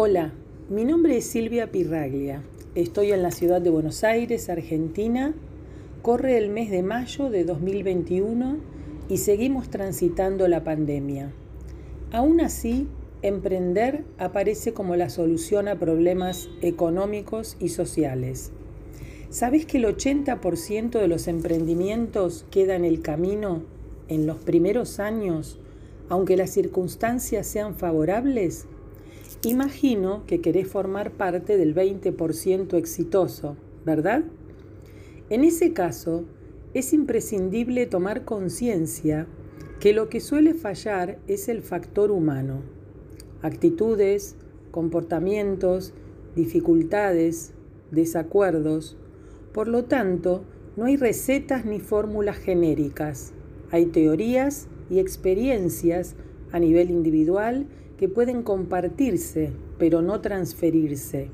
Hola, mi nombre es Silvia Pirraglia. Estoy en la ciudad de Buenos Aires, Argentina. Corre el mes de mayo de 2021 y seguimos transitando la pandemia. Aún así, emprender aparece como la solución a problemas económicos y sociales. ¿Sabes que el 80% de los emprendimientos queda en el camino en los primeros años, aunque las circunstancias sean favorables? Imagino que querés formar parte del 20% exitoso, ¿verdad? En ese caso, es imprescindible tomar conciencia que lo que suele fallar es el factor humano. Actitudes, comportamientos, dificultades, desacuerdos. Por lo tanto, no hay recetas ni fórmulas genéricas. Hay teorías y experiencias a nivel individual que pueden compartirse, pero no transferirse.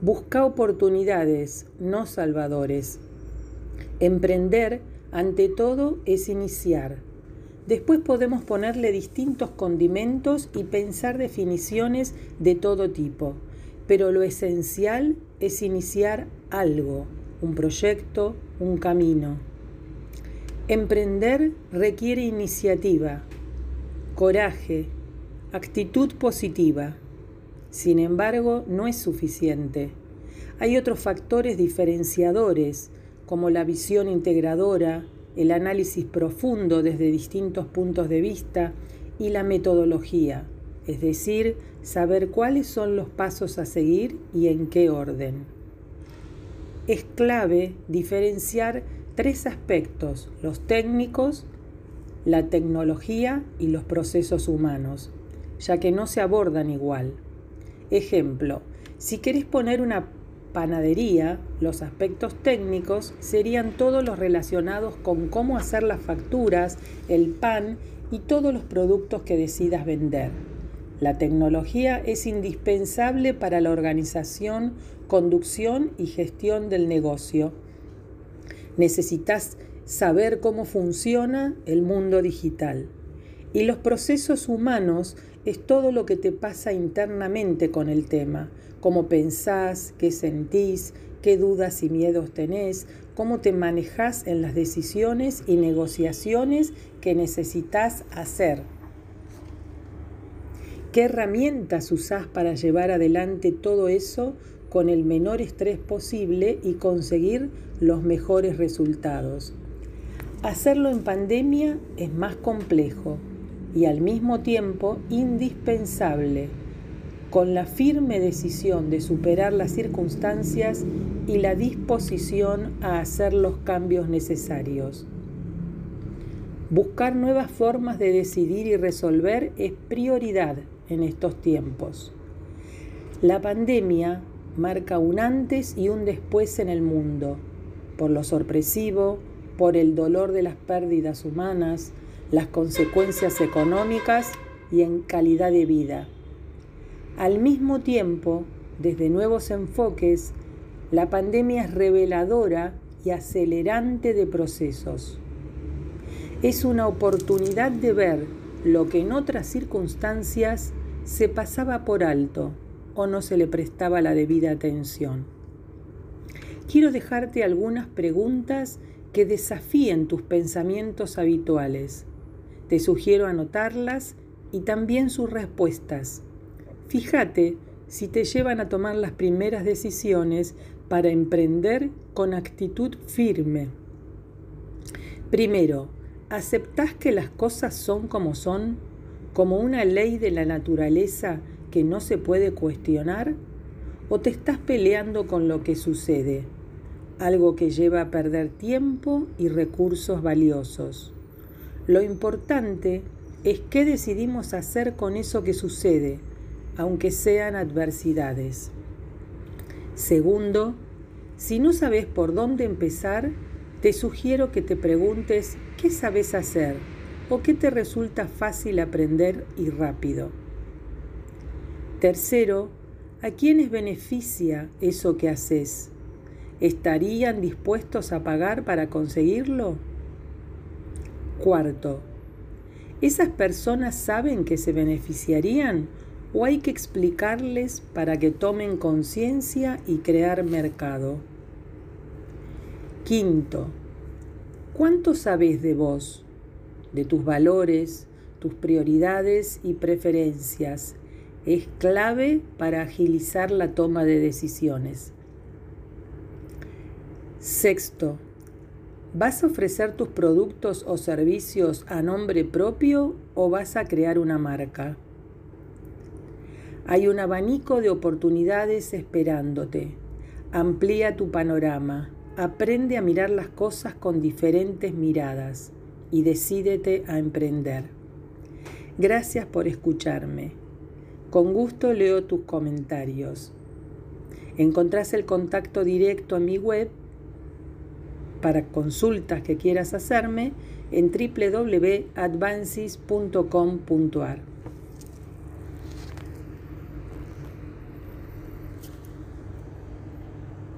Busca oportunidades, no salvadores. Emprender, ante todo, es iniciar. Después podemos ponerle distintos condimentos y pensar definiciones de todo tipo, pero lo esencial es iniciar algo, un proyecto, un camino. Emprender requiere iniciativa, coraje, actitud positiva. Sin embargo, no es suficiente. Hay otros factores diferenciadores, como la visión integradora, el análisis profundo desde distintos puntos de vista y la metodología, es decir, saber cuáles son los pasos a seguir y en qué orden. Es clave diferenciar tres aspectos, los técnicos, la tecnología y los procesos humanos, ya que no se abordan igual. Ejemplo, si querés poner una panadería, los aspectos técnicos serían todos los relacionados con cómo hacer las facturas, el pan y todos los productos que decidas vender. La tecnología es indispensable para la organización, conducción y gestión del negocio. Necesitas saber cómo funciona el mundo digital. Y los procesos humanos es todo lo que te pasa internamente con el tema, cómo pensás, qué sentís, qué dudas y miedos tenés, cómo te manejas en las decisiones y negociaciones que necesitas hacer. ¿Qué herramientas usás para llevar adelante todo eso con el menor estrés posible y conseguir los mejores resultados? Hacerlo en pandemia es más complejo y al mismo tiempo indispensable, con la firme decisión de superar las circunstancias y la disposición a hacer los cambios necesarios. Buscar nuevas formas de decidir y resolver es prioridad en estos tiempos. La pandemia marca un antes y un después en el mundo, por lo sorpresivo, por el dolor de las pérdidas humanas, las consecuencias económicas y en calidad de vida. Al mismo tiempo, desde nuevos enfoques, la pandemia es reveladora y acelerante de procesos. Es una oportunidad de ver lo que en otras circunstancias se pasaba por alto o no se le prestaba la debida atención. Quiero dejarte algunas preguntas que desafíen tus pensamientos habituales te sugiero anotarlas y también sus respuestas. Fíjate si te llevan a tomar las primeras decisiones para emprender con actitud firme. Primero, ¿aceptás que las cosas son como son, como una ley de la naturaleza que no se puede cuestionar? ¿O te estás peleando con lo que sucede? Algo que lleva a perder tiempo y recursos valiosos. Lo importante es qué decidimos hacer con eso que sucede, aunque sean adversidades. Segundo, si no sabes por dónde empezar, te sugiero que te preguntes qué sabes hacer o qué te resulta fácil aprender y rápido. Tercero, ¿a quiénes beneficia eso que haces? ¿Estarían dispuestos a pagar para conseguirlo? Cuarto, ¿esas personas saben que se beneficiarían o hay que explicarles para que tomen conciencia y crear mercado? Quinto, ¿cuánto sabes de vos, de tus valores, tus prioridades y preferencias? Es clave para agilizar la toma de decisiones. Sexto, ¿vas a ofrecer tus productos o servicios a nombre propio o vas a crear una marca? Hay un abanico de oportunidades esperándote. Amplía tu panorama. Aprende a mirar las cosas con diferentes miradas y decídete a emprender. Gracias por escucharme. Con gusto leo tus comentarios. Encontrás el contacto directo en mi web para consultas que quieras hacerme en www.advances.com.ar.